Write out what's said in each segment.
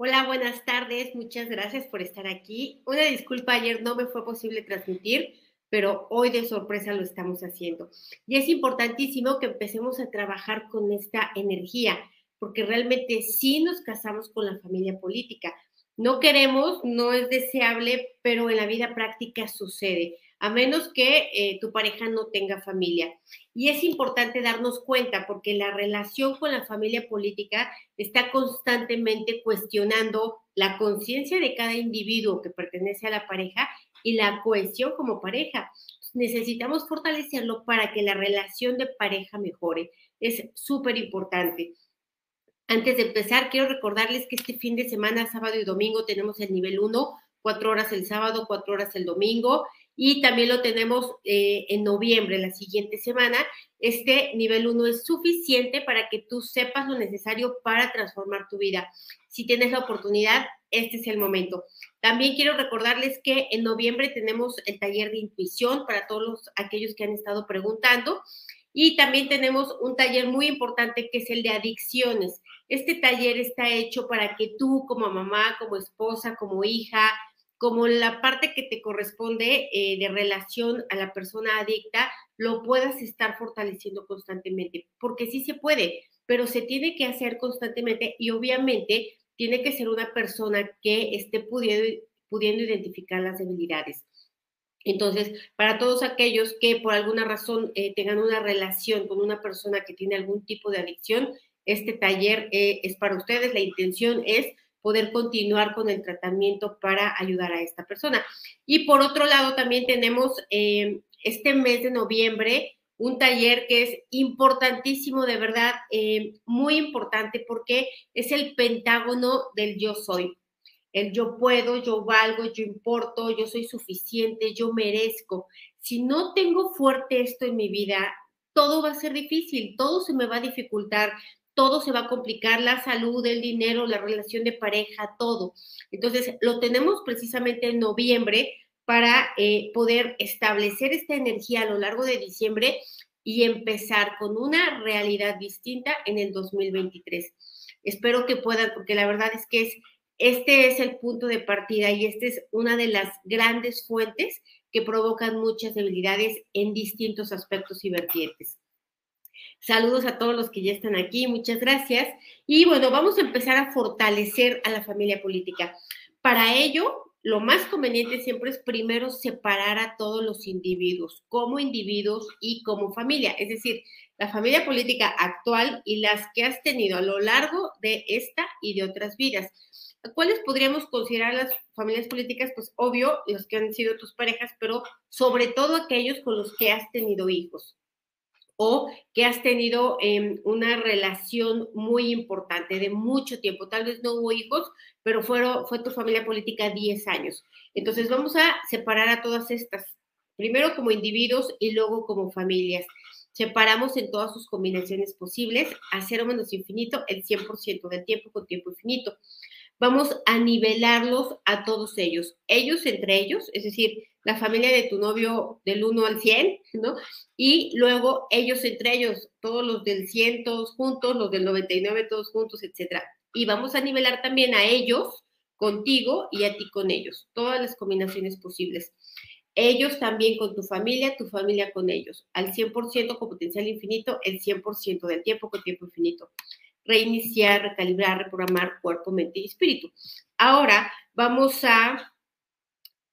Hola, buenas tardes. Muchas gracias por estar aquí. Una disculpa, ayer no me fue posible transmitir, pero hoy de sorpresa lo estamos haciendo. Y es importantísimo que empecemos a trabajar con esta energía, porque realmente sí nos casamos con la familia política. No queremos, no es deseable, pero en la vida práctica sucede a menos que eh, tu pareja no tenga familia. Y es importante darnos cuenta porque la relación con la familia política está constantemente cuestionando la conciencia de cada individuo que pertenece a la pareja y la cohesión como pareja. Necesitamos fortalecerlo para que la relación de pareja mejore. Es súper importante. Antes de empezar, quiero recordarles que este fin de semana, sábado y domingo, tenemos el nivel 1, cuatro horas el sábado, cuatro horas el domingo y también lo tenemos eh, en noviembre, la siguiente semana. Este nivel 1 es suficiente para que tú sepas lo necesario para transformar tu vida. Si tienes la oportunidad, este es el momento. También quiero recordarles que en noviembre tenemos el taller de intuición para todos aquellos que han estado preguntando. Y también tenemos un taller muy importante que es el de adicciones. Este taller está hecho para que tú como mamá, como esposa, como hija, como la parte que te corresponde eh, de relación a la persona adicta, lo puedas estar fortaleciendo constantemente, porque sí se puede, pero se tiene que hacer constantemente y obviamente tiene que ser una persona que esté pudiendo, pudiendo identificar las debilidades. Entonces, para todos aquellos que por alguna razón eh, tengan una relación con una persona que tiene algún tipo de adicción, este taller eh, es para ustedes. La intención es poder continuar con el tratamiento para ayudar a esta persona. Y por otro lado, también tenemos eh, este mes de noviembre un taller que es importantísimo, de verdad, eh, muy importante porque es el pentágono del yo soy. El yo puedo, yo valgo, yo importo, yo soy suficiente, yo merezco. Si no tengo fuerte esto en mi vida, todo va a ser difícil, todo se me va a dificultar, todo se va a complicar, la salud, el dinero, la relación de pareja, todo. Entonces, lo tenemos precisamente en noviembre para eh, poder establecer esta energía a lo largo de diciembre y empezar con una realidad distinta en el 2023. Espero que puedan, porque la verdad es que es, este es el punto de partida y esta es una de las grandes fuentes que provocan muchas debilidades en distintos aspectos y vertientes. Saludos a todos los que ya están aquí, muchas gracias. Y bueno, vamos a empezar a fortalecer a la familia política. Para ello, lo más conveniente siempre es primero separar a todos los individuos, como individuos y como familia, es decir, la familia política actual y las que has tenido a lo largo de esta y de otras vidas. ¿Cuáles podríamos considerar las familias políticas? Pues obvio, los que han sido tus parejas, pero sobre todo aquellos con los que has tenido hijos o que has tenido em, una relación muy importante de mucho tiempo. Tal vez no hubo hijos, pero fueron, fue tu familia política 10 años. Entonces vamos a separar a todas estas, primero como individuos y luego como familias. Separamos en todas sus combinaciones posibles a cero menos infinito el 100% del tiempo con tiempo infinito. Vamos a nivelarlos a todos ellos, ellos entre ellos, es decir, la familia de tu novio del 1 al 100, ¿no? Y luego ellos entre ellos, todos los del 100 todos juntos, los del 99 todos juntos, etcétera. Y vamos a nivelar también a ellos contigo y a ti con ellos, todas las combinaciones posibles. Ellos también con tu familia, tu familia con ellos, al 100% con potencial infinito, el 100% del tiempo con tiempo infinito. Reiniciar, recalibrar, reprogramar cuerpo, mente y espíritu. Ahora vamos a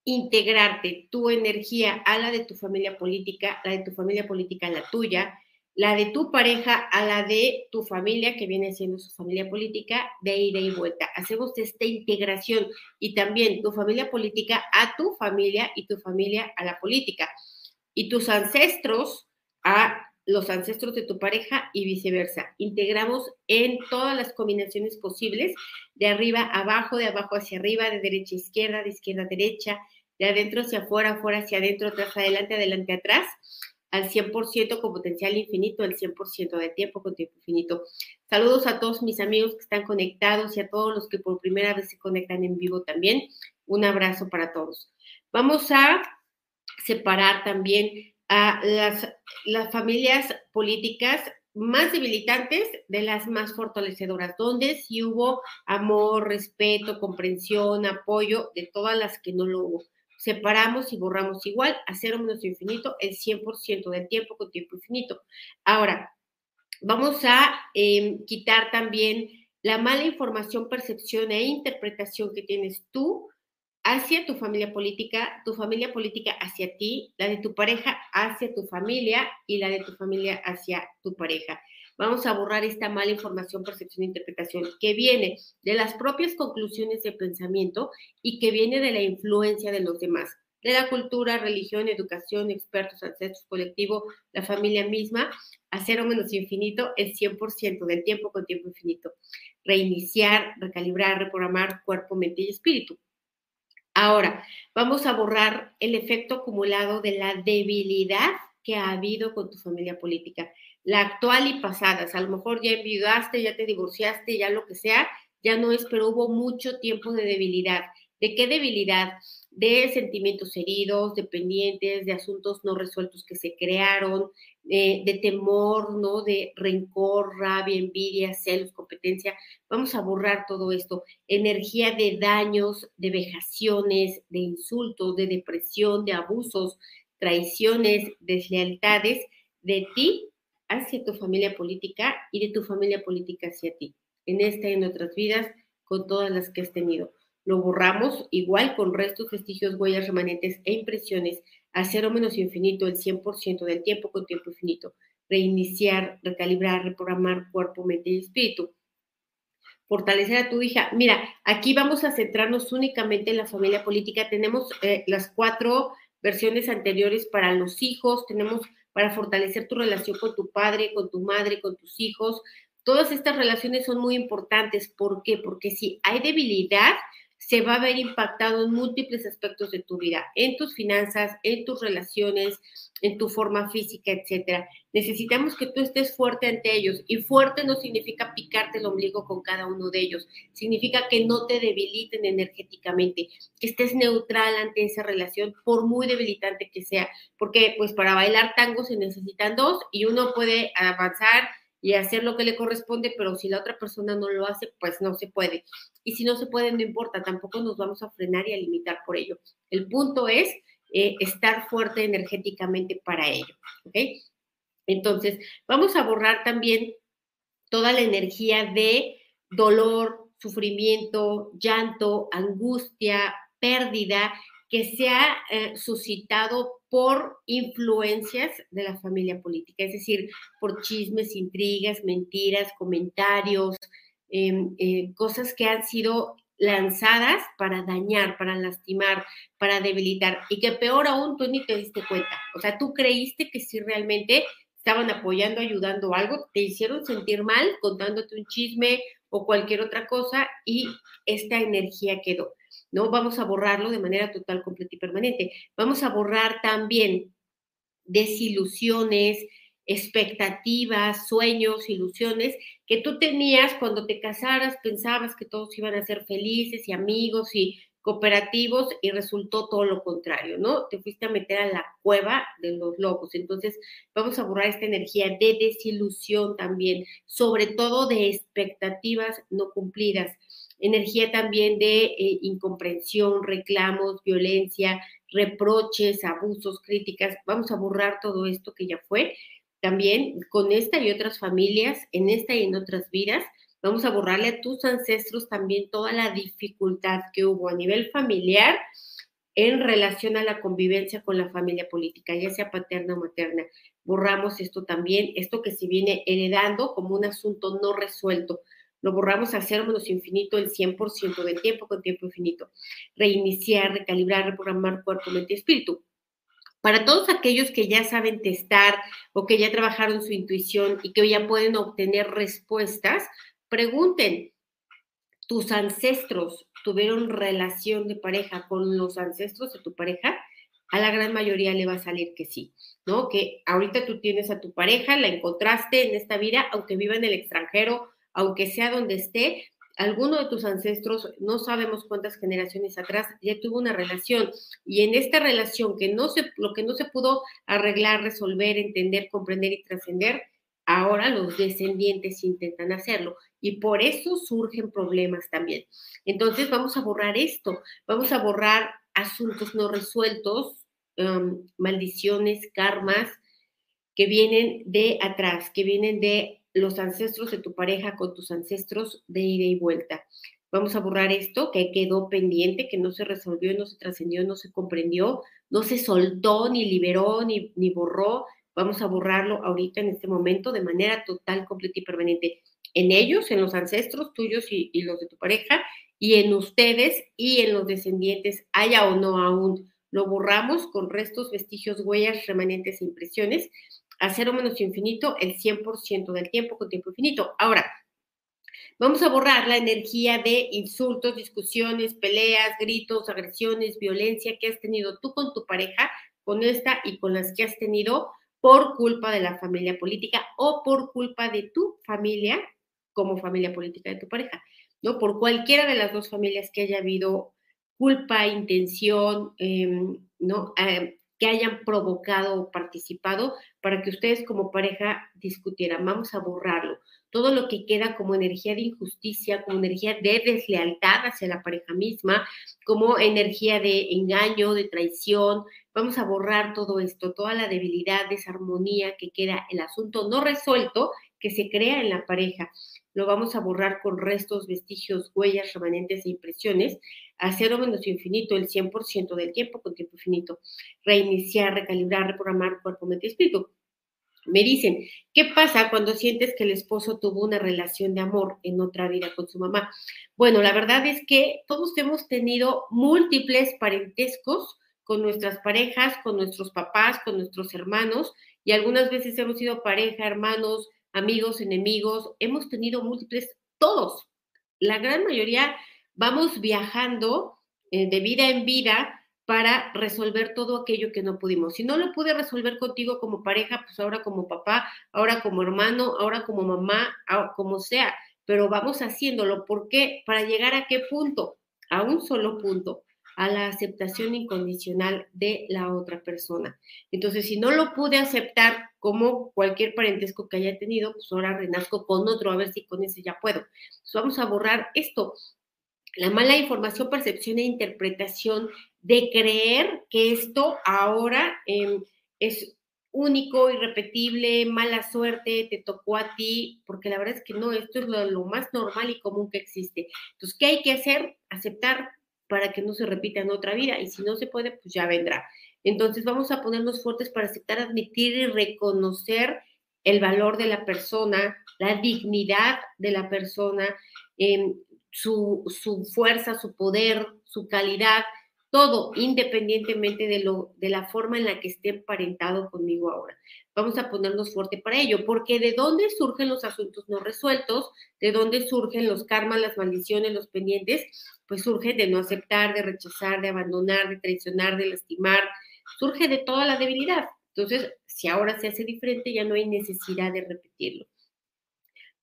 integrarte tu energía a la de tu familia política, la de tu familia política a la tuya, la de tu pareja a la de tu familia, que viene siendo su familia política, de ida y vuelta. Hacemos esta integración y también tu familia política a tu familia y tu familia a la política. Y tus ancestros a los ancestros de tu pareja y viceversa. Integramos en todas las combinaciones posibles, de arriba a abajo, de abajo hacia arriba, de derecha a izquierda, de izquierda a derecha, de adentro hacia afuera, afuera hacia adentro, atrás adelante, adelante atrás, al 100% con potencial infinito, el 100% de tiempo con tiempo infinito. Saludos a todos mis amigos que están conectados y a todos los que por primera vez se conectan en vivo también. Un abrazo para todos. Vamos a separar también a las, las familias políticas más debilitantes de las más fortalecedoras, donde sí hubo amor, respeto, comprensión, apoyo, de todas las que no lo hubo. Separamos y borramos igual a cero menos infinito el 100% del tiempo con tiempo infinito. Ahora, vamos a em, quitar también la mala información, percepción e interpretación que tienes tú hacia tu familia política, tu familia política hacia ti, la de tu pareja hacia tu familia y la de tu familia hacia tu pareja. Vamos a borrar esta mala información, percepción e interpretación que viene de las propias conclusiones de pensamiento y que viene de la influencia de los demás, de la cultura, religión, educación, expertos, ancestros, colectivo, la familia misma, a cero menos infinito el 100% del tiempo con tiempo infinito. Reiniciar, recalibrar, reprogramar cuerpo, mente y espíritu. Ahora, vamos a borrar el efecto acumulado de la debilidad que ha habido con tu familia política, la actual y pasadas. A lo mejor ya enviudaste, ya te divorciaste, ya lo que sea, ya no es, pero hubo mucho tiempo de debilidad. ¿De qué debilidad? De sentimientos heridos, dependientes, de asuntos no resueltos que se crearon, eh, de temor, ¿no? De rencor, rabia, envidia, celos, competencia. Vamos a borrar todo esto. Energía de daños, de vejaciones, de insultos, de depresión, de abusos, traiciones, deslealtades de ti hacia tu familia política y de tu familia política hacia ti. En esta y en otras vidas, con todas las que has tenido. Lo borramos igual con restos, vestigios, huellas, remanentes e impresiones a cero menos infinito el 100% del tiempo con tiempo infinito. Reiniciar, recalibrar, reprogramar cuerpo, mente y espíritu. Fortalecer a tu hija. Mira, aquí vamos a centrarnos únicamente en la familia política. Tenemos eh, las cuatro versiones anteriores para los hijos, tenemos para fortalecer tu relación con tu padre, con tu madre, con tus hijos. Todas estas relaciones son muy importantes. ¿Por qué? Porque si hay debilidad, se va a ver impactado en múltiples aspectos de tu vida, en tus finanzas, en tus relaciones, en tu forma física, etcétera. Necesitamos que tú estés fuerte ante ellos y fuerte no significa picarte el ombligo con cada uno de ellos, significa que no te debiliten energéticamente, que estés neutral ante esa relación por muy debilitante que sea, porque pues para bailar tango se necesitan dos y uno puede avanzar y hacer lo que le corresponde, pero si la otra persona no lo hace, pues no se puede. Y si no se puede, no importa, tampoco nos vamos a frenar y a limitar por ello. El punto es eh, estar fuerte energéticamente para ello. Entonces, vamos a borrar también toda la energía de dolor, sufrimiento, llanto, angustia, pérdida que se ha eh, suscitado por influencias de la familia política, es decir, por chismes, intrigas, mentiras, comentarios, em, eh, cosas que han sido lanzadas para dañar, para lastimar, para debilitar y que peor aún tú ni te diste cuenta. O sea, tú creíste que sí realmente estaban apoyando, ayudando algo, te hicieron sentir mal contándote un chisme o cualquier otra cosa y esta energía quedó. ¿No? Vamos a borrarlo de manera total, completa y permanente. Vamos a borrar también desilusiones, expectativas, sueños, ilusiones que tú tenías cuando te casaras, pensabas que todos iban a ser felices y amigos y cooperativos y resultó todo lo contrario, ¿no? Te fuiste a meter a la cueva de los locos. Entonces, vamos a borrar esta energía de desilusión también, sobre todo de expectativas no cumplidas energía también de eh, incomprensión, reclamos, violencia, reproches, abusos, críticas. Vamos a borrar todo esto que ya fue. También con esta y otras familias, en esta y en otras vidas, vamos a borrarle a tus ancestros también toda la dificultad que hubo a nivel familiar en relación a la convivencia con la familia política, ya sea paterna o materna. Borramos esto también, esto que se viene heredando como un asunto no resuelto lo borramos a cero menos infinito el 100% del tiempo con tiempo infinito. Reiniciar, recalibrar, reprogramar cuerpo, mente y espíritu. Para todos aquellos que ya saben testar o que ya trabajaron su intuición y que ya pueden obtener respuestas, pregunten, ¿tus ancestros tuvieron relación de pareja con los ancestros de tu pareja? A la gran mayoría le va a salir que sí, ¿no? Que ahorita tú tienes a tu pareja, la encontraste en esta vida, aunque viva en el extranjero aunque sea donde esté, alguno de tus ancestros, no sabemos cuántas generaciones atrás, ya tuvo una relación. Y en esta relación, que no se, lo que no se pudo arreglar, resolver, entender, comprender y trascender, ahora los descendientes intentan hacerlo y por eso surgen problemas también. Entonces vamos a borrar esto, vamos a borrar asuntos no resueltos, um, maldiciones, karmas que vienen de atrás, que vienen de los ancestros de tu pareja con tus ancestros de ida y vuelta. Vamos a borrar esto que quedó pendiente, que no se resolvió, no se trascendió, no se comprendió, no se soltó, ni liberó, ni, ni borró. Vamos a borrarlo ahorita en este momento de manera total, completa y permanente. En ellos, en los ancestros tuyos y, y los de tu pareja, y en ustedes y en los descendientes, haya o no aún. Lo borramos con restos, vestigios, huellas, remanentes e impresiones a cero menos infinito el 100% del tiempo con tiempo infinito. Ahora, vamos a borrar la energía de insultos, discusiones, peleas, gritos, agresiones, violencia que has tenido tú con tu pareja, con esta y con las que has tenido por culpa de la familia política o por culpa de tu familia como familia política de tu pareja, ¿no? Por cualquiera de las dos familias que haya habido culpa, intención, em, ¿no? Eh, que hayan provocado o participado para que ustedes como pareja discutieran. Vamos a borrarlo. Todo lo que queda como energía de injusticia, como energía de deslealtad hacia la pareja misma, como energía de engaño, de traición. Vamos a borrar todo esto, toda la debilidad, desarmonía que queda, el asunto no resuelto que se crea en la pareja lo vamos a borrar con restos, vestigios, huellas, remanentes e impresiones, a cero menos infinito el 100% del tiempo con tiempo infinito. Reiniciar, recalibrar, reprogramar cuerpo, mente y espíritu. Me dicen, ¿qué pasa cuando sientes que el esposo tuvo una relación de amor en otra vida con su mamá? Bueno, la verdad es que todos hemos tenido múltiples parentescos con nuestras parejas, con nuestros papás, con nuestros hermanos, y algunas veces hemos sido pareja, hermanos, amigos, enemigos, hemos tenido múltiples, todos, la gran mayoría vamos viajando eh, de vida en vida para resolver todo aquello que no pudimos. Si no lo pude resolver contigo como pareja, pues ahora como papá, ahora como hermano, ahora como mamá, como sea, pero vamos haciéndolo. ¿Por qué? Para llegar a qué punto? A un solo punto, a la aceptación incondicional de la otra persona. Entonces, si no lo pude aceptar como cualquier parentesco que haya tenido, pues ahora renazco con otro, a ver si con ese ya puedo. vamos a borrar esto. La mala información, percepción e interpretación de creer que esto ahora em, es único, irrepetible, mala suerte, te tocó a ti, porque la verdad es que no, esto es lo, lo más normal y común que existe. Entonces, ¿qué hay que hacer? Aceptar para que no se repita en otra vida y si no se puede, pues ya vendrá. Entonces vamos a ponernos fuertes para aceptar, admitir y reconocer el valor de la persona, la dignidad de la persona, em, su, su, fuerza, su poder, su calidad, todo independientemente de, lo, de la forma en la que esté emparentado conmigo ahora vamos a ponernos fuerte para ello, porque de dónde surgen los asuntos no resueltos, de dónde surgen los karmas, las maldiciones, los pendientes, pues surge de no aceptar, de rechazar, de abandonar, de traicionar, de lastimar, surge de toda la debilidad. Entonces, si ahora se hace diferente, ya no hay necesidad de repetirlo.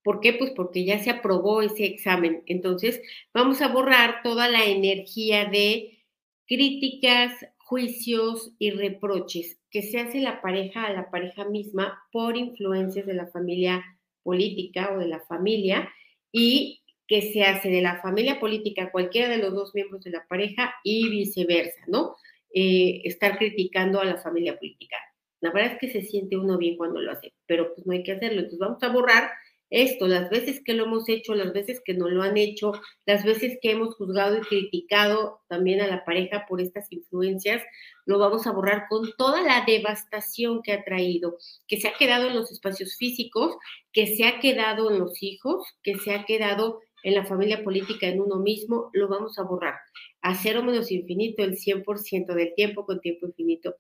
¿Por qué? Pues porque ya se aprobó ese examen. Entonces, vamos a borrar toda la energía de críticas, juicios y reproches que se hace la pareja a la pareja misma por influencias de la familia política o de la familia y que se hace de la familia política a cualquiera de los dos miembros de la pareja y viceversa, ¿no? Eh, estar criticando a la familia política. La verdad es que se siente uno bien cuando lo hace, pero pues no hay que hacerlo. Entonces vamos a borrar esto, las veces que lo hemos hecho, las veces que no lo han hecho, las veces que hemos juzgado y criticado también a la pareja por estas influencias, lo vamos a borrar con toda la devastación que ha traído, que se ha quedado en los espacios físicos, que se ha quedado en los hijos, que se ha quedado en la familia política, en uno mismo, lo vamos a borrar. A cero menos infinito, el 100% del tiempo con tiempo infinito.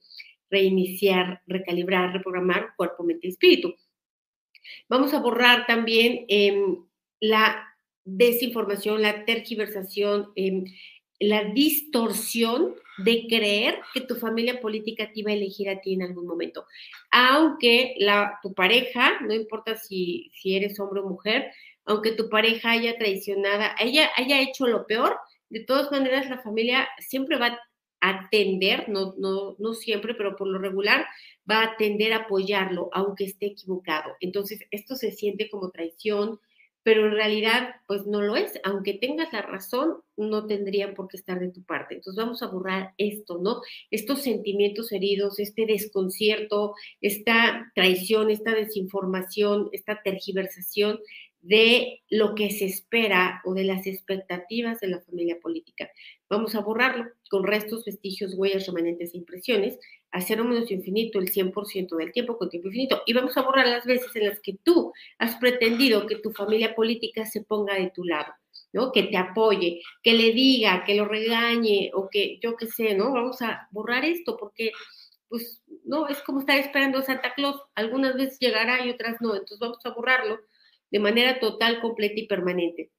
Reiniciar, recalibrar, reprogramar cuerpo, mente y espíritu. Vamos a borrar también em, la desinformación, la tergiversación, em, la distorsión de creer que tu familia política te iba a elegir a ti en algún momento. Aunque tu pareja, no importa si, eres hombre o mujer, aunque tu pareja haya traicionada, ella haya hecho lo peor, de todas maneras la familia siempre va a tender, no, no, no siempre, pero por lo regular, va a tender a apoyarlo, aunque esté equivocado. Entonces, esto se siente como traición, pero en realidad, pues no lo es. Aunque tengas la razón, no tendrían por qué estar de tu parte. Entonces, vamos a borrar esto, ¿no? Estos sentimientos heridos, este desconcierto, esta traición, esta desinformación, esta tergiversación de lo que se espera o de las expectativas de la familia política. Vamos a borrarlo con restos, vestigios, huellas, remanentes e impresiones, a cero menos infinito el 100% del tiempo con tiempo infinito. Y vamos a borrar las veces en las que tú has pretendido que tu familia política se ponga de tu lado. ¿no? Que te apoye, que le diga, que lo regañe o que yo qué sé, ¿no? Vamos a borrar esto porque, pues, no, es como estar esperando a Santa Claus. Algunas veces llegará y otras no. Entonces vamos a borrarlo de manera total, completa y permanente.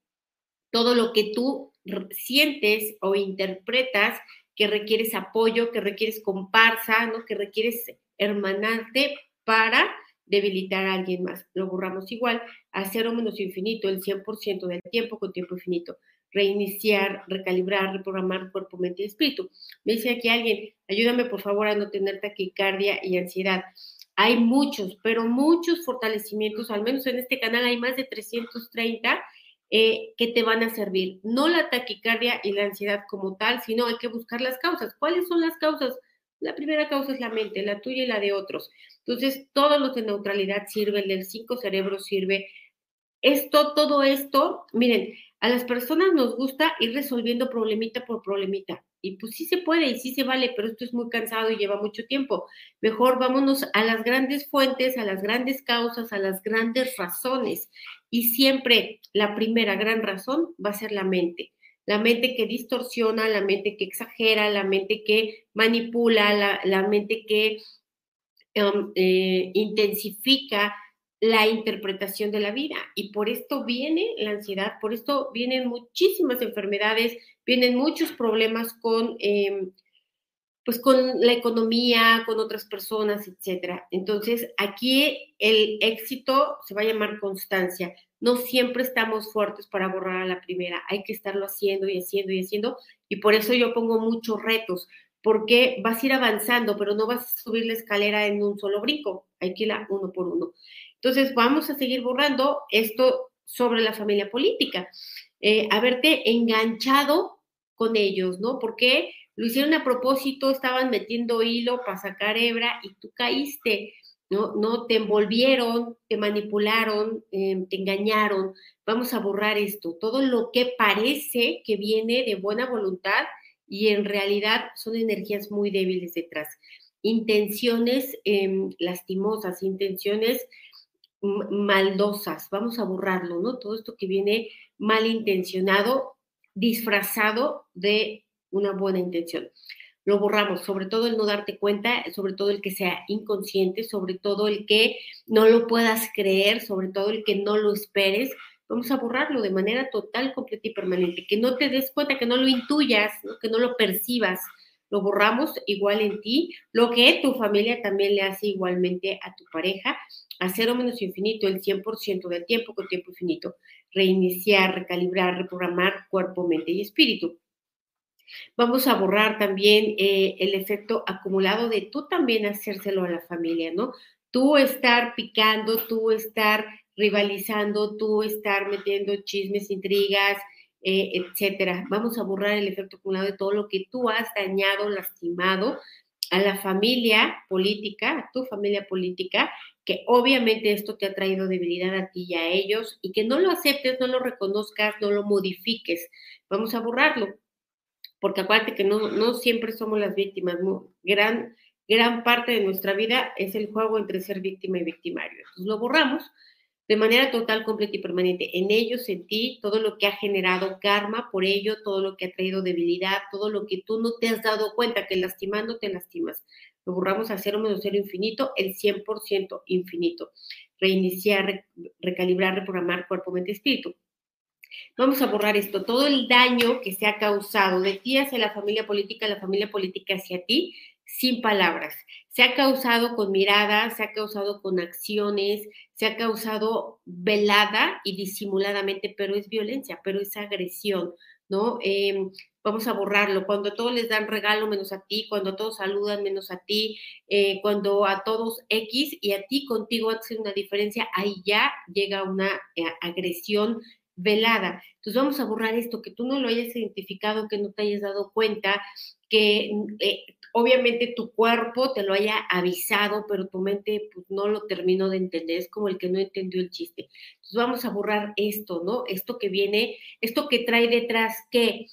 Todo lo que tú sientes o interpretas que requieres apoyo, que requieres comparsa, ¿no? que requieres hermanarte para debilitar a alguien más. Lo borramos igual a cero menos infinito, el 100% del tiempo con tiempo infinito. Reiniciar, recalibrar, reprogramar cuerpo, mente y espíritu. Me dice aquí alguien, ayúdame por favor a no tener taquicardia y ansiedad. Hay muchos, pero muchos fortalecimientos, al menos en este canal hay más de 330 eh, que te van a servir. No la taquicardia y la ansiedad como tal, sino hay que buscar las causas. ¿Cuáles son las causas? La primera causa es la mente, la tuya y la de otros. Entonces, todos los de neutralidad sirven, el del cinco cerebros sirve. Esto, todo esto, miren, a las personas nos gusta ir resolviendo problemita por problemita. Y pues sí se puede y sí se vale, pero esto es muy cansado y lleva mucho tiempo. Mejor vámonos a las grandes fuentes, a las grandes causas, a las grandes razones. Y siempre la primera gran razón va a ser la mente. La mente que distorsiona, la mente que exagera, la mente que manipula, la, mente que um, eh, intensifica la interpretación de la vida. Y por esto viene la ansiedad, por esto vienen muchísimas enfermedades, vienen muchos problemas con, em, pues con la economía, con otras personas, etcétera. Entonces, aquí el éxito se va a llamar constancia. No siempre estamos fuertes para borrar a la primera, hay que estarlo haciendo y haciendo y haciendo. Y por eso yo pongo muchos retos, porque vas a ir avanzando, pero no vas a subir la escalera en un solo brinco, hay que ir uno por uno. Entonces, vamos a seguir borrando esto sobre la familia política. Eh, haberte enganchado con ellos, ¿no? Porque lo hicieron a propósito, estaban metiendo hilo para sacar hebra y tú caíste, ¿no? No te envolvieron, te manipularon, em, te engañaron. Vamos a borrar esto. Todo lo que parece que viene de buena voluntad y en realidad son energías muy débiles detrás. Intenciones em, lastimosas, intenciones maldosas, vamos a borrarlo, ¿no? Todo esto que viene malintencionado, disfrazado de una buena intención. Lo borramos, sobre todo el no darte cuenta, sobre todo el que sea inconsciente, sobre todo el que no lo puedas creer, sobre todo el que no lo esperes. Vamos a borrarlo de manera total, completa y permanente, que no te des cuenta, que no lo intuyas, que no lo percibas, lo borramos igual en ti, lo que tu familia también le hace igualmente a tu pareja, a cero menos infinito el 100% del tiempo con tiempo infinito, reiniciar, recalibrar, reprogramar cuerpo, mente y espíritu. Vamos a borrar también eh, el efecto acumulado de tú también hacérselo a la familia, ¿no? Tú estar picando, tú estar rivalizando, tú estar metiendo chismes, intrigas, eh, etcétera. Vamos a borrar el efecto acumulado de todo lo que tú has dañado, lastimado a la familia política, a tu familia política, que obviamente esto te ha traído debilidad a ti y a ellos, y que no lo aceptes, no lo reconozcas, no lo modifiques. Vamos a borrarlo, porque acuérdate que no, no siempre somos las víctimas, gran, gran parte de nuestra vida es el juego entre ser víctima y victimario. Entonces lo borramos de manera total, completa y permanente. En ellos, en ti, todo lo que ha generado karma por ello, todo lo que ha traído debilidad, todo lo que tú no te has dado cuenta que lastimando te lastimas. Lo borramos a cero menos cero infinito, el 100% infinito. Reiniciar, recalibrar, reprogramar cuerpo, mente, espíritu. Vamos a borrar esto, todo el daño que se ha causado de ti hacia la familia política, la familia política hacia ti, sin palabras. Se ha causado con miradas, se ha causado con acciones, se ha causado velada y disimuladamente, pero es violencia, pero es agresión, ¿no? Em, vamos a borrarlo. Cuando a todos les dan regalo menos a ti, cuando a todos saludan menos a ti, eh, cuando a todos X y a ti contigo hace una diferencia, ahí ya llega una eh, agresión velada. Entonces vamos a borrar esto, que tú no lo hayas identificado, que no te hayas dado cuenta, que eh, obviamente tu cuerpo te lo haya avisado, pero tu mente pues, no lo terminó de entender, es como el que no entendió el chiste. Entonces vamos a borrar esto, ¿no? Esto que viene, esto que trae detrás, ¿qué?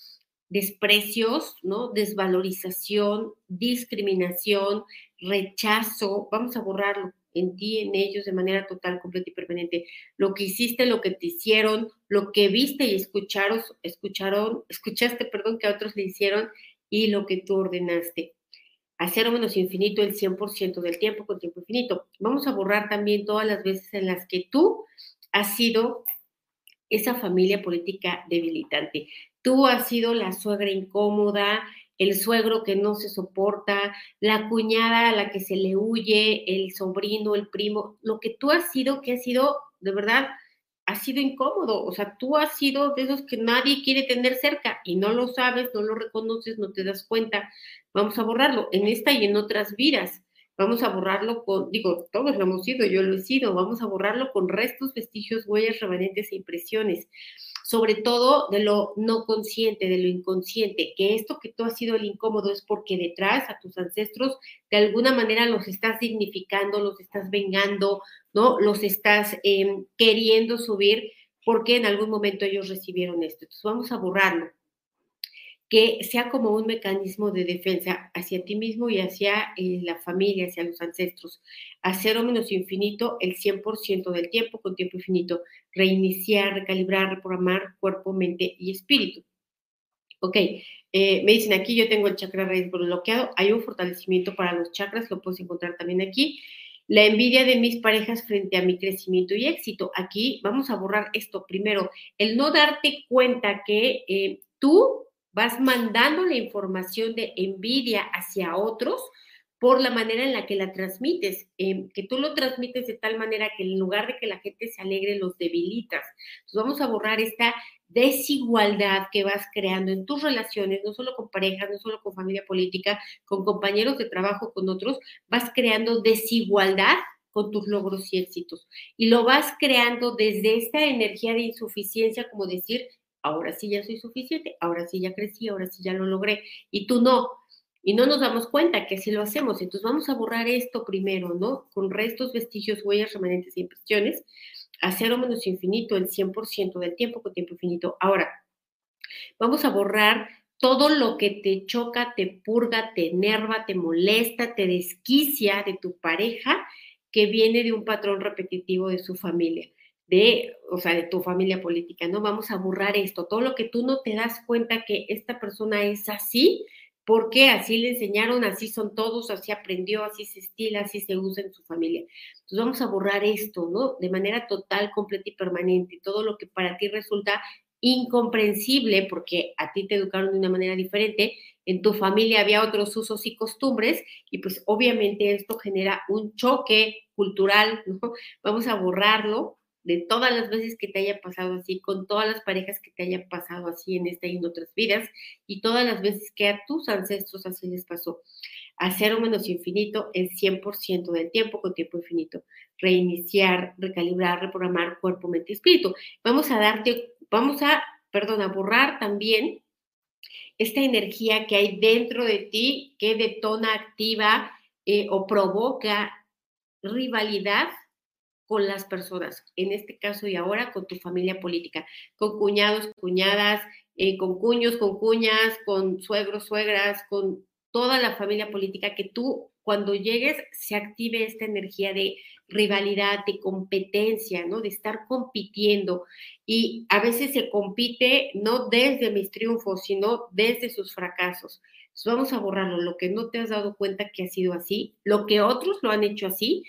Desprecios, ¿no? Desvalorización, discriminación, rechazo, vamos a borrarlo en ti, en ellos, de manera total, completa y permanente. Lo que hiciste, lo que te hicieron, lo que viste y escucharon, escucharon, escuchaste, perdón, que a otros le hicieron y lo que tú ordenaste. Hacer menos infinito el 100% del tiempo con tiempo infinito. Vamos a borrar también todas las veces en las que tú has sido esa familia política debilitante. Tú has sido la suegra incómoda, el suegro que no se soporta, la cuñada a la que se le huye, el sobrino, el primo, lo que tú has sido, que ha sido, de verdad, ha sido incómodo. O sea, tú has sido de esos que nadie quiere tener cerca y no lo sabes, no lo reconoces, no te das cuenta. Vamos a borrarlo en esta y en otras vidas. Vamos a borrarlo con, digo, todos lo hemos sido, yo lo he sido, vamos a borrarlo con restos, vestigios, huellas, remanentes e impresiones sobre todo de lo no consciente, de lo inconsciente, que esto que tú has sido el incómodo es porque detrás a tus ancestros de alguna manera los estás dignificando, los estás vengando, ¿no? Los estás em, queriendo subir porque en algún momento ellos recibieron esto. Entonces vamos a borrarlo que sea como un mecanismo de defensa hacia ti mismo y hacia eh, la familia, hacia los ancestros. Hacer o menos infinito el 100% del tiempo con tiempo infinito. Reiniciar, recalibrar, reprogramar cuerpo, mente y espíritu. Ok, eh, me dicen aquí, yo tengo el chakra raíz bloqueado. Hay un fortalecimiento para los chakras, lo puedes encontrar también aquí. La envidia de mis parejas frente a mi crecimiento y éxito. Aquí vamos a borrar esto primero. El no darte cuenta que eh, tú vas mandando la información de envidia hacia otros por la manera en la que la transmites, em, que tú lo transmites de tal manera que en lugar de que la gente se alegre, los debilitas. Entonces vamos a borrar esta desigualdad que vas creando en tus relaciones, no solo con parejas, no solo con familia política, con compañeros de trabajo, con otros, vas creando desigualdad con tus logros y éxitos. Y lo vas creando desde esta energía de insuficiencia, como decir, ahora sí ya soy suficiente, ahora sí ya crecí, ahora sí ya lo logré, y tú no. Y no nos damos cuenta que así lo hacemos. Entonces vamos a borrar esto primero, ¿no? Con restos, vestigios, huellas, remanentes e impresiones, a cero menos infinito el 100% del tiempo con tiempo infinito. Ahora, vamos a borrar todo lo que te choca, te purga, te enerva, te molesta, te desquicia de tu pareja que viene de un patrón repetitivo de su familia de, o sea, de tu familia política, ¿no? Vamos a borrar esto, todo lo que tú no te das cuenta que esta persona es así, porque así le enseñaron, así son todos, así aprendió, así se estila, así se usa en su familia. Entonces vamos a borrar esto, ¿no? De manera total, completa y permanente, todo lo que para ti resulta incomprensible porque a ti te educaron de una manera diferente, en tu familia había otros usos y costumbres y pues obviamente esto genera un choque cultural, ¿no? Vamos a borrarlo de todas las veces que te haya pasado así, con todas las parejas que te haya pasado así en esta y en otras vidas, y todas las veces que a tus ancestros así les pasó. Hacer o menos infinito el 100% del tiempo con tiempo infinito. Reiniciar, recalibrar, reprogramar cuerpo, mente y espíritu. Vamos a darte, vamos a, perdón, a borrar también esta energía que hay dentro de ti que detona, activa eh, o provoca rivalidad con las personas, en este caso y ahora con tu familia política, con cuñados, cuñadas, eh, con cuños, con cuñas, con suegros, suegras, con toda la familia política, que tú cuando llegues se active esta energía de rivalidad, de competencia, ¿no? De estar compitiendo. Y a veces se compite no desde mis triunfos, sino desde sus fracasos. Entonces vamos a borrarlo, lo que no te has dado cuenta que ha sido así, lo que otros lo han hecho así,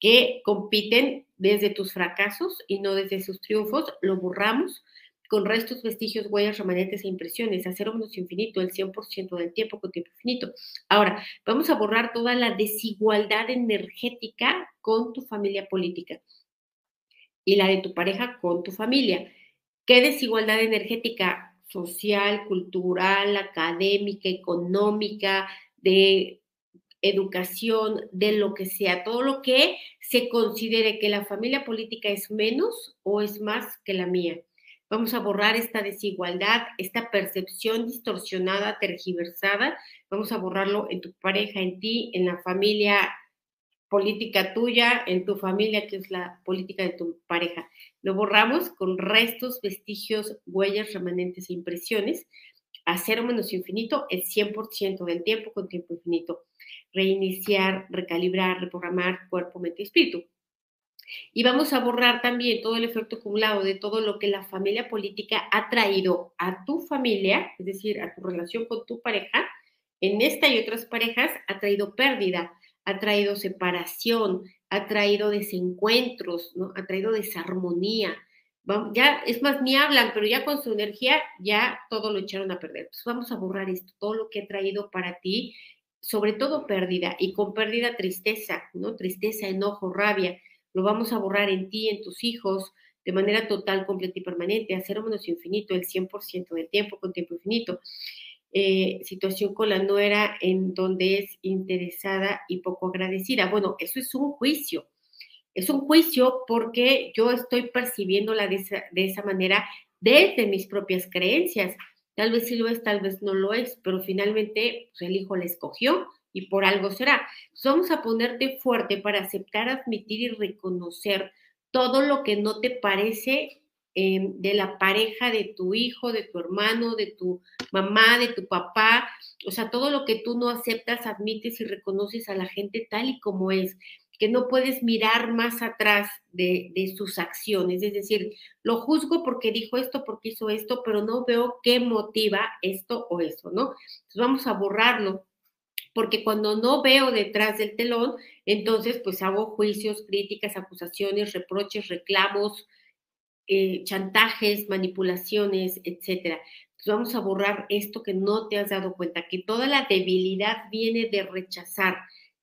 que compiten desde tus fracasos y no desde sus triunfos, lo borramos con restos, vestigios, huellas, remanentes e impresiones, hacer menos infinito, el 100% del tiempo con tiempo infinito. Ahora, vamos a borrar toda la desigualdad energética con tu familia política y la de tu pareja con tu familia. ¿Qué desigualdad energética? social, cultural, académica, económica, de educación, de lo que sea, todo lo que se considere que la familia política es menos o es más que la mía. Vamos a borrar esta desigualdad, esta percepción distorsionada, tergiversada. Vamos a borrarlo en tu pareja, en ti, en la familia política tuya, en tu familia, que es la política de tu pareja. Lo borramos con restos, vestigios, huellas, remanentes e impresiones a cero menos infinito el 100% del tiempo con tiempo infinito. Reiniciar, recalibrar, reprogramar cuerpo, mente y espíritu. Y vamos a borrar también todo el efecto acumulado de todo lo que la familia política ha traído a tu familia, es decir, a tu relación con tu pareja, en esta y otras parejas, ha traído pérdida, ha traído separación, ha traído desencuentros, ¿no? ha traído desarmonía. Ya, es más, ni hablan, pero ya con su energía ya todo lo echaron a perder. Vamos a borrar esto, todo lo que ha traído para ti, sobre todo pérdida, y con pérdida tristeza, ¿no? Tristeza, enojo, rabia lo vamos a borrar en ti, en tus hijos, de manera total, completa y permanente, a cero menos infinito, el 100% del tiempo con tiempo infinito. Eh, situación con la nuera en donde es interesada y poco agradecida. Bueno, eso es un juicio. Es un juicio porque yo estoy percibiéndola de esa, de esa manera desde mis propias creencias. Tal vez sí lo es, tal vez no lo es, pero finalmente pues, el hijo la escogió y por algo será. vamos a ponerte fuerte para aceptar, admitir y reconocer todo lo que no te parece em, de la pareja, de tu hijo, de tu hermano, de tu mamá, de tu papá, o sea, todo lo que tú no aceptas, admites y reconoces a la gente tal y como es, que no puedes mirar más atrás de, de sus acciones, es decir, lo juzgo porque dijo esto, porque hizo esto, pero no veo qué motiva esto o eso, ¿no? Entonces vamos a borrarlo porque cuando no veo detrás del telón, entonces pues hago juicios, críticas, acusaciones, reproches, reclamos, eh, chantajes, manipulaciones, etcétera. Entonces vamos a borrar esto que no te has dado cuenta, que toda la debilidad viene de rechazar,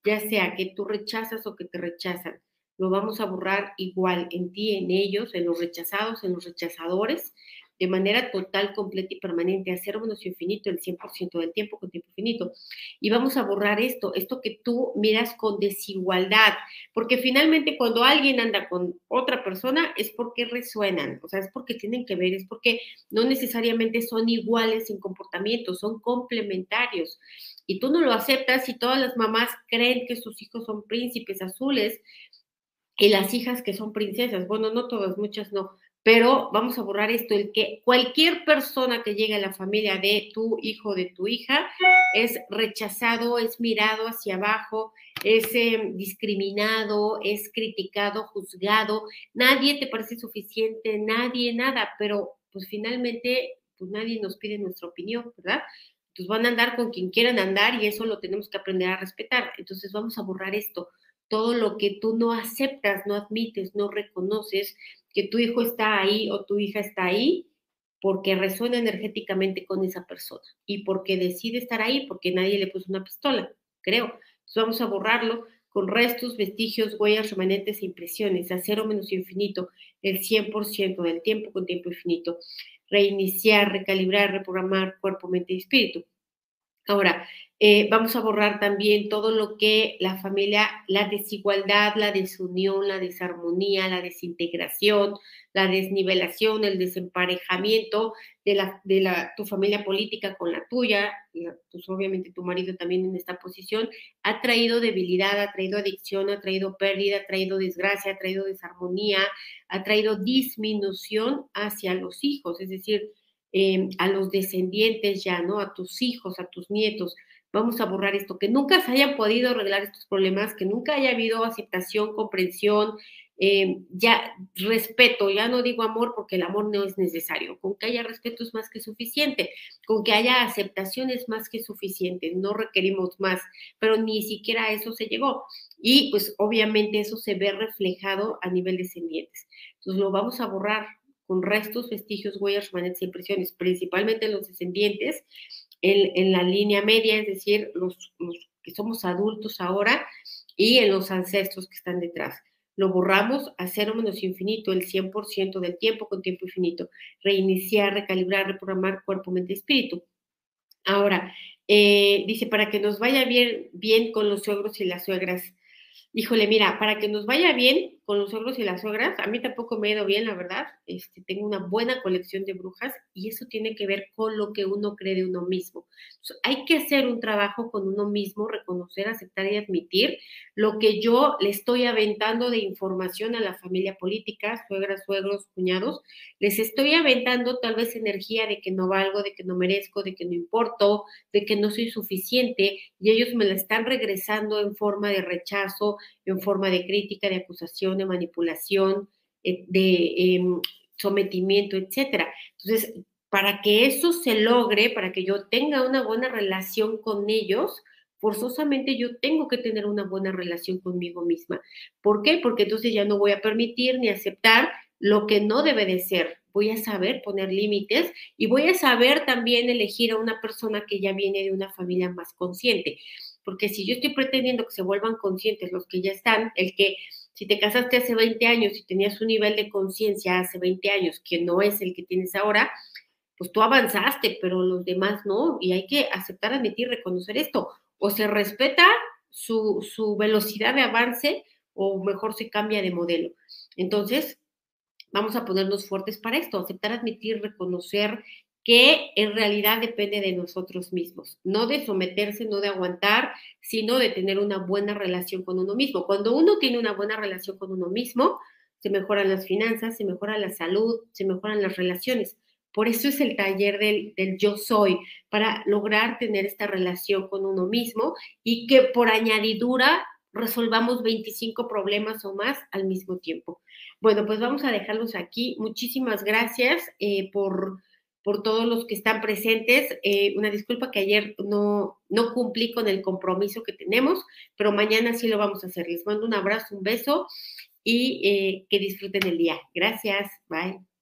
ya sea que tú rechazas o que te rechazan. Lo vamos a borrar igual en ti, en ellos, en los rechazados, en los rechazadores, de manera total, completa y permanente, a cero menos infinito el 100% del tiempo con tiempo infinito. Y vamos a borrar esto, esto que tú miras con desigualdad, porque finalmente cuando alguien anda con otra persona es porque resuenan, o sea, es porque tienen que ver, es porque no necesariamente son iguales en comportamiento, son complementarios. Y tú no lo aceptas y todas las mamás creen que sus hijos son príncipes azules y las hijas que son princesas. Bueno, no todas, muchas no, pero vamos a borrar esto, el que cualquier persona que llegue a la familia de tu hijo de tu hija es rechazado, es mirado hacia abajo, es em, discriminado, es criticado, juzgado, nadie te parece suficiente, nadie, nada, pero pues finalmente pues nadie nos pide nuestra opinión, ¿verdad? Entonces van a andar con quien quieran andar y eso lo tenemos que aprender a respetar. Entonces vamos a borrar esto, todo lo que tú no aceptas, no admites, no reconoces, que tu hijo está ahí o tu hija está ahí porque resuena energéticamente con esa persona y porque decide estar ahí porque nadie le puso una pistola, creo. Entonces vamos a borrarlo con restos, vestigios, huellas, remanentes e impresiones, a cero menos infinito, el 100% del tiempo con tiempo infinito. Reiniciar, recalibrar, reprogramar cuerpo, mente y espíritu. Ahora, eh, vamos a borrar también todo lo que la familia, la desigualdad, la desunión, la desarmonía, la desintegración, la desnivelación, el desemparejamiento de, la, de la, tu familia política con la tuya, pues obviamente tu marido también en esta posición, ha traído debilidad, ha traído adicción, ha traído pérdida, ha traído desgracia, ha traído desarmonía, ha traído disminución hacia los hijos, es decir, eh, a los descendientes ya, ¿no? A tus hijos, a tus nietos vamos a borrar esto, que nunca se hayan podido arreglar estos problemas, que nunca haya habido aceptación, comprensión, eh, ya respeto, ya no digo amor porque el amor no es necesario, con que haya respeto es más que suficiente, con que haya aceptación es más que suficiente, no requerimos más, pero ni siquiera a eso se llegó. Y pues obviamente eso se ve reflejado a nivel descendientes. Entonces lo vamos a borrar con restos, vestigios, huellas, remanentes e impresiones, principalmente los descendientes, en, la línea media, es decir, los, que somos adultos ahora y en los ancestros que están detrás. lo borramos a cero menos infinito, el 100% del tiempo con tiempo infinito. Reiniciar, recalibrar, reprogramar cuerpo, mente, espíritu. Ahora, eh, dice, para que nos vaya bien, bien con los suegros y las suegras. Híjole, mira, para que nos vaya bien con los suegros y las suegras, a mí tampoco me ha ido bien, la verdad. Este, tengo una buena colección de brujas y eso tiene que ver con lo que uno cree de uno mismo. hay que hacer un trabajo con uno mismo, reconocer, aceptar y admitir lo que yo le estoy aventando de información a la familia política, suegras, suegros, cuñados. Les estoy aventando tal vez energía de que no valgo, de que no merezco, de que no importo, de que no soy suficiente y ellos me la están regresando en forma de rechazo, en forma de crítica, de acusación, de manipulación, eh, de em, sometimiento, etcétera. Entonces, para que eso se logre, para que yo tenga una buena relación con ellos, forzosamente yo tengo que tener una buena relación conmigo misma. ¿Por qué? Porque entonces ya no voy a permitir ni aceptar lo que no debe de ser. Voy a saber poner límites y voy a saber también elegir a una persona que ya viene de una familia más consciente. Porque si yo estoy pretendiendo que se vuelvan conscientes los que ya están, el que si te casaste hace 20 años y tenías un nivel de conciencia hace 20 años que no es el que tienes ahora, pues tú avanzaste, pero los demás no. Y hay que aceptar, admitir, reconocer esto. O se respeta su, su velocidad de avance o mejor se cambia de modelo. Entonces, vamos a ponernos fuertes para esto, aceptar, admitir, reconocer que en realidad depende de nosotros mismos, no de someterse, no de aguantar, sino de tener una buena relación con uno mismo. Cuando uno tiene una buena relación con uno mismo, se mejoran las finanzas, se mejora la salud, se mejoran las relaciones. Por eso es el taller del, del, yo soy, para lograr tener esta relación con uno mismo y que por añadidura resolvamos 25 problemas o más al mismo tiempo. Bueno, pues vamos a dejarlos aquí. Muchísimas gracias eh, por por todos los que están presentes. Eh, una disculpa que ayer no, no cumplí con el compromiso que tenemos, pero mañana sí lo vamos a hacer. Les mando un abrazo, un beso y eh, que disfruten el día. Gracias. Bye.